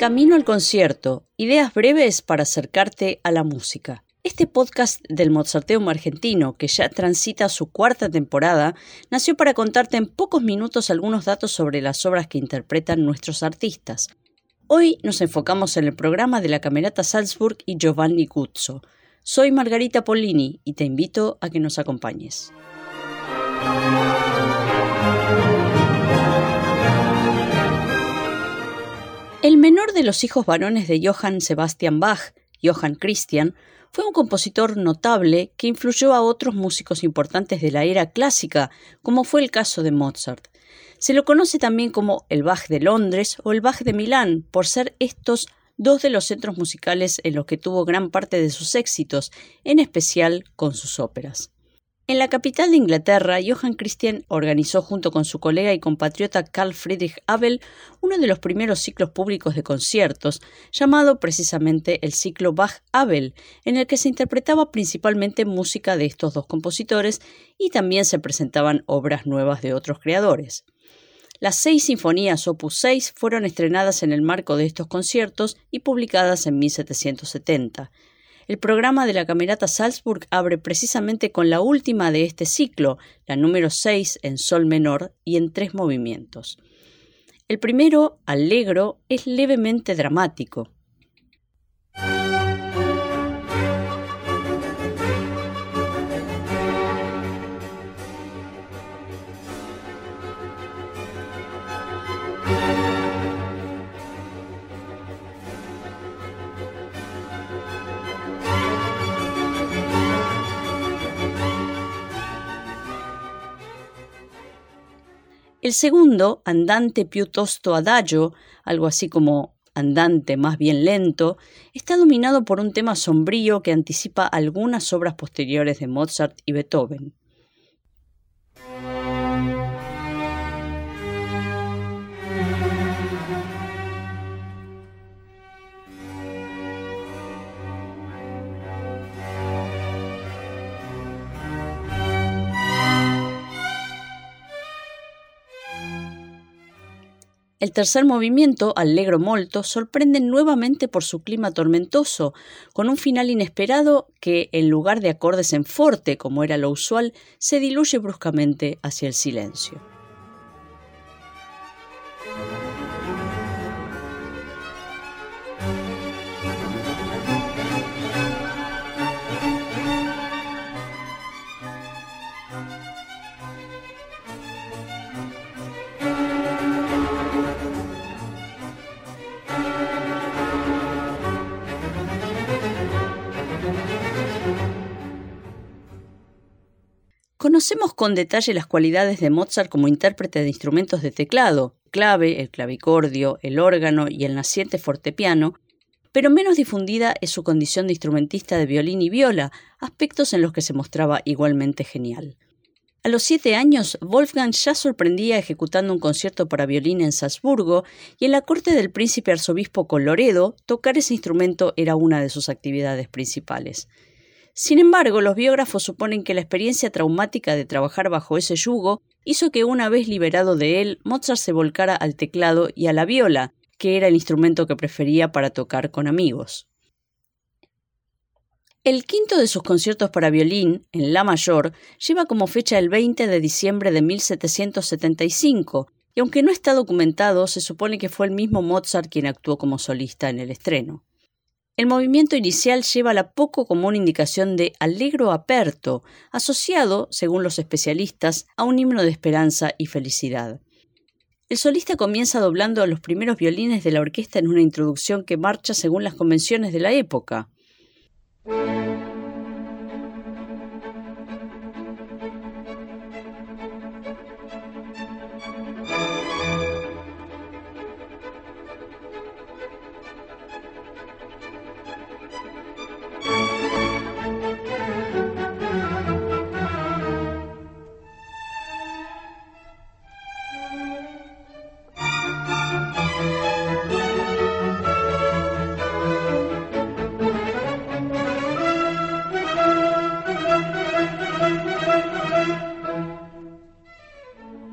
Camino al Concierto, ideas breves para acercarte a la música. Este podcast del Mozarteum argentino, que ya transita su cuarta temporada, nació para contarte en pocos minutos algunos datos sobre las obras que interpretan nuestros artistas. Hoy nos enfocamos en el programa de la Camerata Salzburg y Giovanni Guzzo. Soy Margarita Pollini y te invito a que nos acompañes. El menor de los hijos varones de Johann Sebastian Bach, Johann Christian, fue un compositor notable que influyó a otros músicos importantes de la era clásica, como fue el caso de Mozart. Se lo conoce también como el Bach de Londres o el Bach de Milán, por ser estos dos de los centros musicales en los que tuvo gran parte de sus éxitos, en especial con sus óperas. En la capital de Inglaterra, Johann Christian organizó junto con su colega y compatriota Carl Friedrich Abel uno de los primeros ciclos públicos de conciertos, llamado precisamente el ciclo Bach-Abel, en el que se interpretaba principalmente música de estos dos compositores y también se presentaban obras nuevas de otros creadores. Las seis sinfonías opus 6 fueron estrenadas en el marco de estos conciertos y publicadas en 1770. El programa de la Camerata Salzburg abre precisamente con la última de este ciclo, la número 6 en sol menor y en tres movimientos. El primero, allegro, es levemente dramático. El segundo, andante piuttosto adagio, algo así como andante más bien lento, está dominado por un tema sombrío que anticipa algunas obras posteriores de Mozart y Beethoven. El tercer movimiento, Allegro molto, sorprende nuevamente por su clima tormentoso, con un final inesperado que, en lugar de acordes en forte, como era lo usual, se diluye bruscamente hacia el silencio. Conocemos con detalle las cualidades de Mozart como intérprete de instrumentos de teclado, clave, el clavicordio, el órgano y el naciente fortepiano, pero menos difundida es su condición de instrumentista de violín y viola, aspectos en los que se mostraba igualmente genial. A los siete años, Wolfgang ya sorprendía ejecutando un concierto para violín en Salzburgo y en la corte del príncipe arzobispo Coloredo, tocar ese instrumento era una de sus actividades principales. Sin embargo, los biógrafos suponen que la experiencia traumática de trabajar bajo ese yugo hizo que una vez liberado de él, Mozart se volcara al teclado y a la viola, que era el instrumento que prefería para tocar con amigos. El quinto de sus conciertos para violín, en La mayor, lleva como fecha el 20 de diciembre de 1775, y aunque no está documentado, se supone que fue el mismo Mozart quien actuó como solista en el estreno. El movimiento inicial lleva la poco común indicación de allegro aperto, asociado, según los especialistas, a un himno de esperanza y felicidad. El solista comienza doblando a los primeros violines de la orquesta en una introducción que marcha según las convenciones de la época.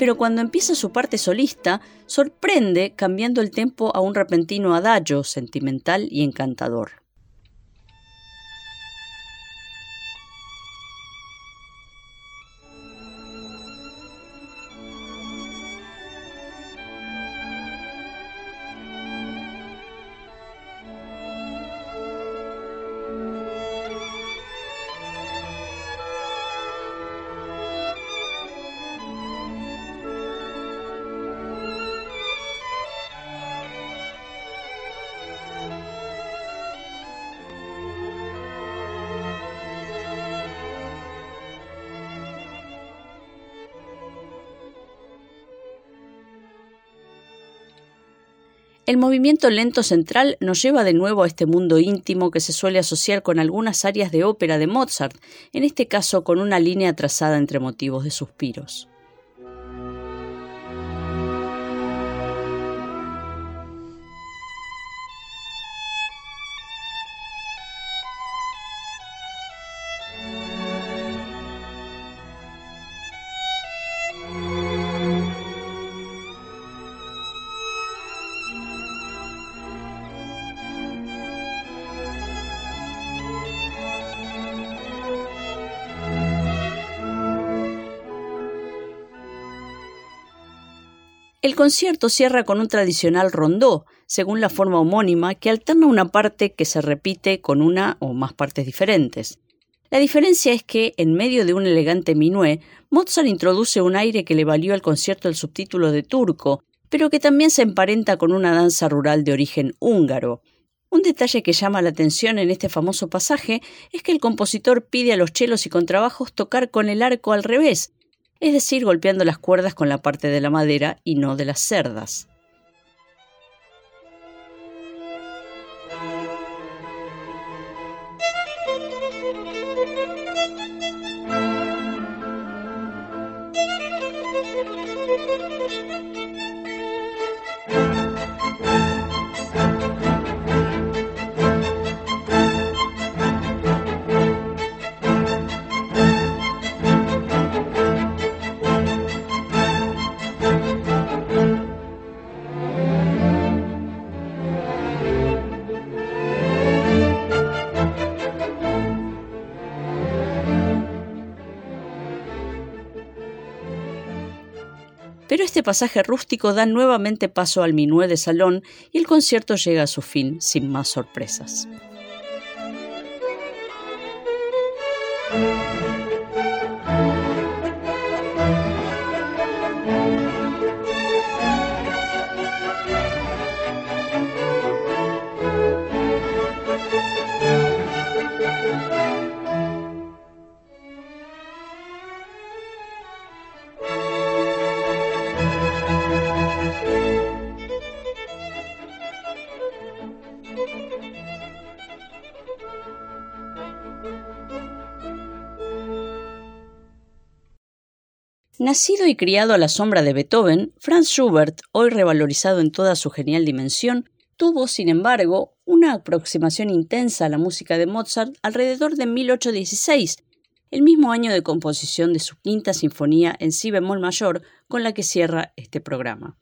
Pero cuando empieza su parte solista, sorprende cambiando el tempo a un repentino adagio sentimental y encantador. El movimiento lento central nos lleva de nuevo a este mundo íntimo que se suele asociar con algunas áreas de ópera de Mozart, en este caso con una línea trazada entre motivos de suspiros. El concierto cierra con un tradicional rondó, según la forma homónima, que alterna una parte que se repite con una o más partes diferentes. La diferencia es que, en medio de un elegante minué, Mozart introduce un aire que le valió al concierto el subtítulo de turco, pero que también se emparenta con una danza rural de origen húngaro. Un detalle que llama la atención en este famoso pasaje es que el compositor pide a los chelos y contrabajos tocar con el arco al revés, es decir, golpeando las cuerdas con la parte de la madera y no de las cerdas. Pero este pasaje rústico da nuevamente paso al minué de salón y el concierto llega a su fin sin más sorpresas. Nacido y criado a la sombra de Beethoven, Franz Schubert, hoy revalorizado en toda su genial dimensión, tuvo, sin embargo, una aproximación intensa a la música de Mozart alrededor de 1816, el mismo año de composición de su quinta sinfonía en si bemol mayor con la que cierra este programa.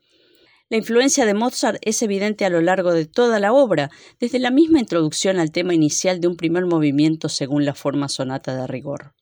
La influencia de Mozart es evidente a lo largo de toda la obra, desde la misma introducción al tema inicial de un primer movimiento según la forma sonata de rigor.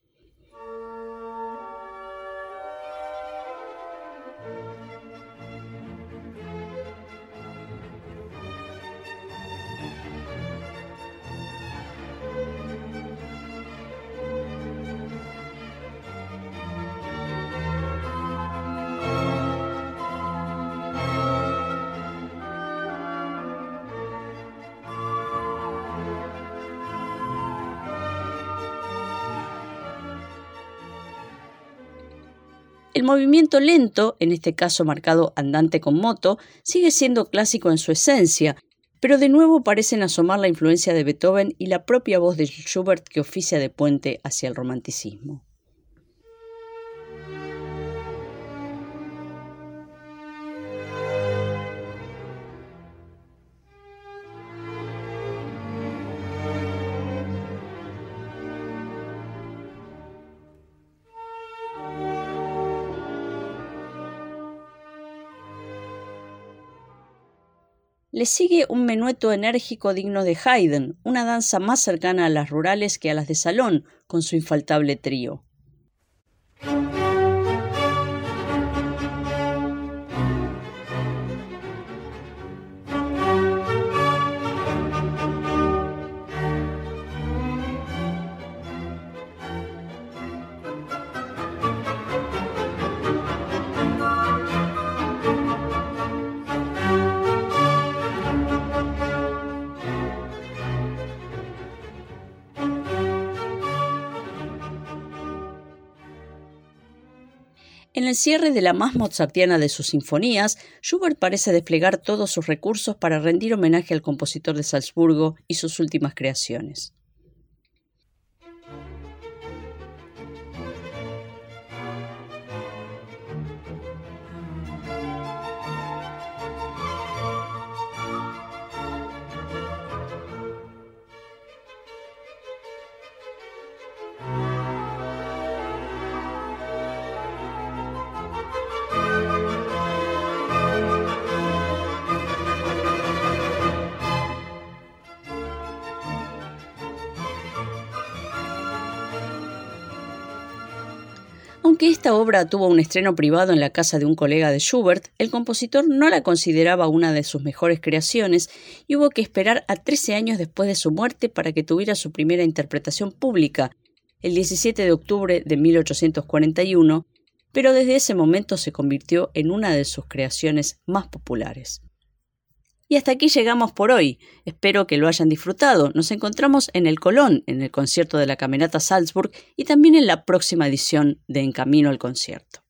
El movimiento lento, en este caso marcado andante con moto, sigue siendo clásico en su esencia, pero de nuevo parecen asomar la influencia de Beethoven y la propia voz de Schubert que oficia de puente hacia el romanticismo. Le sigue un menueto enérgico digno de Haydn, una danza más cercana a las rurales que a las de salón, con su infaltable trío. En el cierre de la más mozartiana de sus sinfonías, Schubert parece desplegar todos sus recursos para rendir homenaje al compositor de Salzburgo y sus últimas creaciones. Aunque esta obra tuvo un estreno privado en la casa de un colega de Schubert, el compositor no la consideraba una de sus mejores creaciones y hubo que esperar a 13 años después de su muerte para que tuviera su primera interpretación pública, el 17 de octubre de 1841, pero desde ese momento se convirtió en una de sus creaciones más populares. Y hasta aquí llegamos por hoy. Espero que lo hayan disfrutado. Nos encontramos en el Colón, en el concierto de la Camerata Salzburg y también en la próxima edición de En Camino al Concierto.